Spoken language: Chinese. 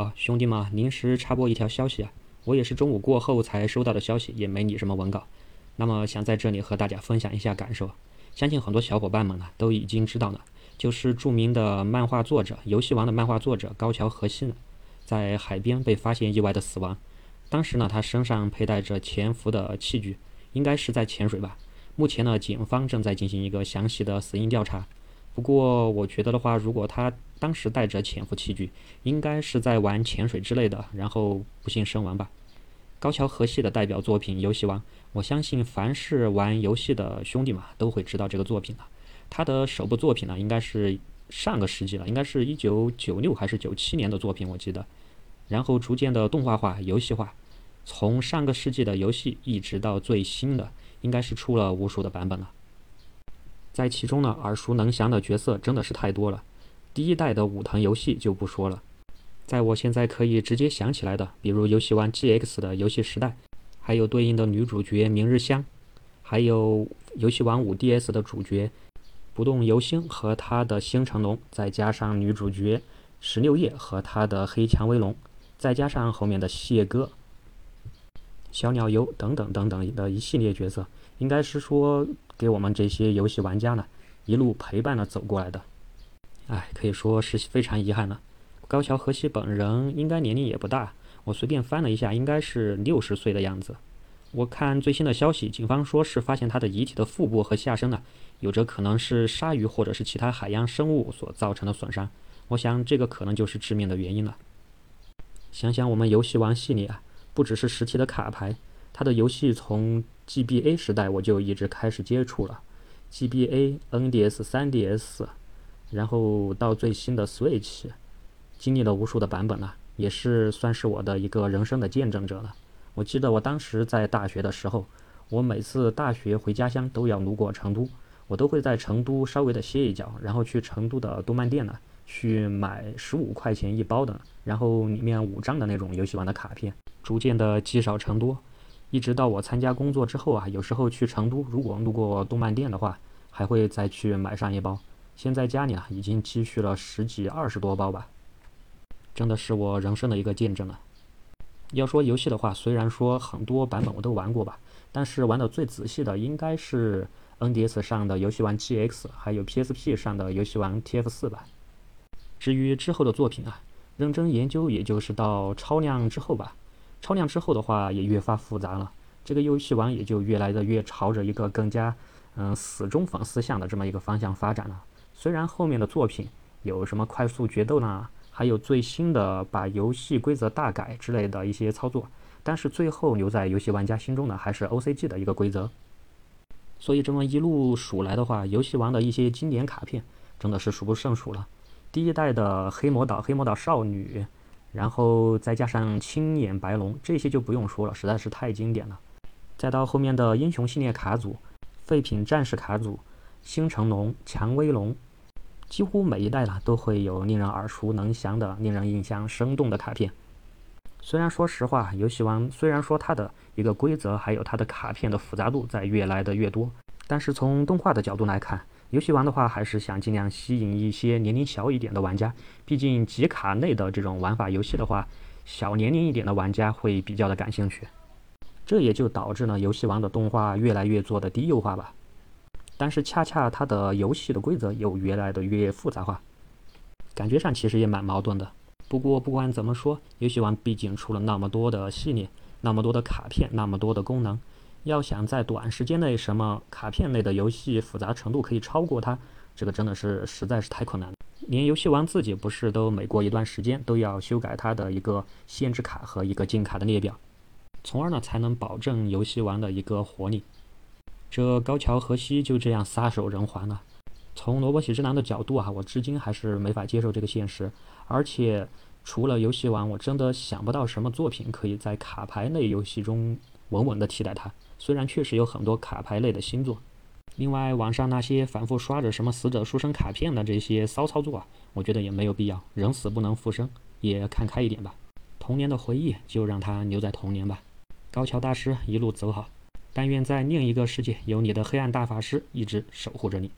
啊，兄弟们，临时插播一条消息啊，我也是中午过后才收到的消息，也没你什么文稿，那么想在这里和大家分享一下感受。相信很多小伙伴们呢都已经知道了，就是著名的漫画作者《游戏王》的漫画作者高桥和希呢，在海边被发现意外的死亡。当时呢，他身上佩戴着潜伏的器具，应该是在潜水吧。目前呢，警方正在进行一个详细的死因调查。不过，我觉得的话，如果他当时带着潜伏器具，应该是在玩潜水之类的，然后不幸身亡吧。高桥和希的代表作品《游戏王》，我相信凡是玩游戏的兄弟们都会知道这个作品了。他的首部作品呢，应该是上个世纪了，应该是一九九六还是九七年的作品，我记得。然后逐渐的动画化、游戏化，从上个世纪的游戏一直到最新的，应该是出了无数的版本了。在其中呢，耳熟能详的角色真的是太多了。第一代的武藤游戏就不说了，在我现在可以直接想起来的，比如游戏王 GX 的游戏时代，还有对应的女主角明日香，还有游戏王五 DS 的主角不动游星和他的星辰龙，再加上女主角十六叶和他的黑蔷薇龙，再加上后面的谢哥、小鸟游等等等等的一系列角色，应该是说给我们这些游戏玩家呢一路陪伴了走过来的。哎，可以说是非常遗憾了。高桥和希本人应该年龄也不大，我随便翻了一下，应该是六十岁的样子。我看最新的消息，警方说是发现他的遗体的腹部和下身呢，有着可能是鲨鱼或者是其他海洋生物所造成的损伤。我想这个可能就是致命的原因了。想想我们游戏王系列啊，不只是实体的卡牌，它的游戏从 GBA 时代我就一直开始接触了，GBA、NDS、3DS。然后到最新的 Switch，经历了无数的版本了，也是算是我的一个人生的见证者了。我记得我当时在大学的时候，我每次大学回家乡都要路过成都，我都会在成都稍微的歇一脚，然后去成都的动漫店呢，去买十五块钱一包的，然后里面五张的那种游戏王的卡片，逐渐的积少成多，一直到我参加工作之后啊，有时候去成都，如果路过动漫店的话，还会再去买上一包。现在家里啊，已经积蓄了十几二十多包吧，真的是我人生的一个见证了。要说游戏的话，虽然说很多版本我都玩过吧，但是玩的最仔细的应该是 NDS 上的游戏王 GX，还有 PSP 上的游戏王 TF4 吧。至于之后的作品啊，认真研究也就是到超量之后吧。超量之后的话，也越发复杂了，这个游戏王也就越来的越朝着一个更加嗯死忠粉思想的这么一个方向发展了。虽然后面的作品有什么快速决斗呢，还有最新的把游戏规则大改之类的一些操作，但是最后留在游戏玩家心中的还是 OCG 的一个规则。所以这么一路数来的话，游戏王的一些经典卡片真的是数不胜数了。第一代的黑魔岛、黑魔岛少女，然后再加上青眼白龙，这些就不用说了，实在是太经典了。再到后面的英雄系列卡组、废品战士卡组、星辰龙、蔷薇龙。几乎每一代呢都会有令人耳熟能详的、令人印象生动的卡片。虽然说实话，游戏王虽然说它的一个规则还有它的卡片的复杂度在越来的越多，但是从动画的角度来看，游戏王的话还是想尽量吸引一些年龄小一点的玩家。毕竟集卡类的这种玩法游戏的话，小年龄一点的玩家会比较的感兴趣。这也就导致呢游戏王的动画越来越做的低幼化吧。但是恰恰它的游戏的规则又越来的越复杂化，感觉上其实也蛮矛盾的。不过不管怎么说，游戏王毕竟出了那么多的系列，那么多的卡片，那么多的功能，要想在短时间内什么卡片类的游戏复杂程度可以超过它，这个真的是实在是太困难了。连游戏王自己不是都每过一段时间都要修改它的一个限制卡和一个禁卡的列表，从而呢才能保证游戏王的一个活力。这高桥和希就这样撒手人寰了。从萝卜喜之郎的角度啊，我至今还是没法接受这个现实。而且，除了游戏王，我真的想不到什么作品可以在卡牌类游戏中稳稳地替代它。虽然确实有很多卡牌类的新作，另外网上那些反复刷着什么死者书生卡片的这些骚操作啊，我觉得也没有必要。人死不能复生，也看开一点吧。童年的回忆就让它留在童年吧。高桥大师一路走好。但愿在另一个世界，有你的黑暗大法师一直守护着你。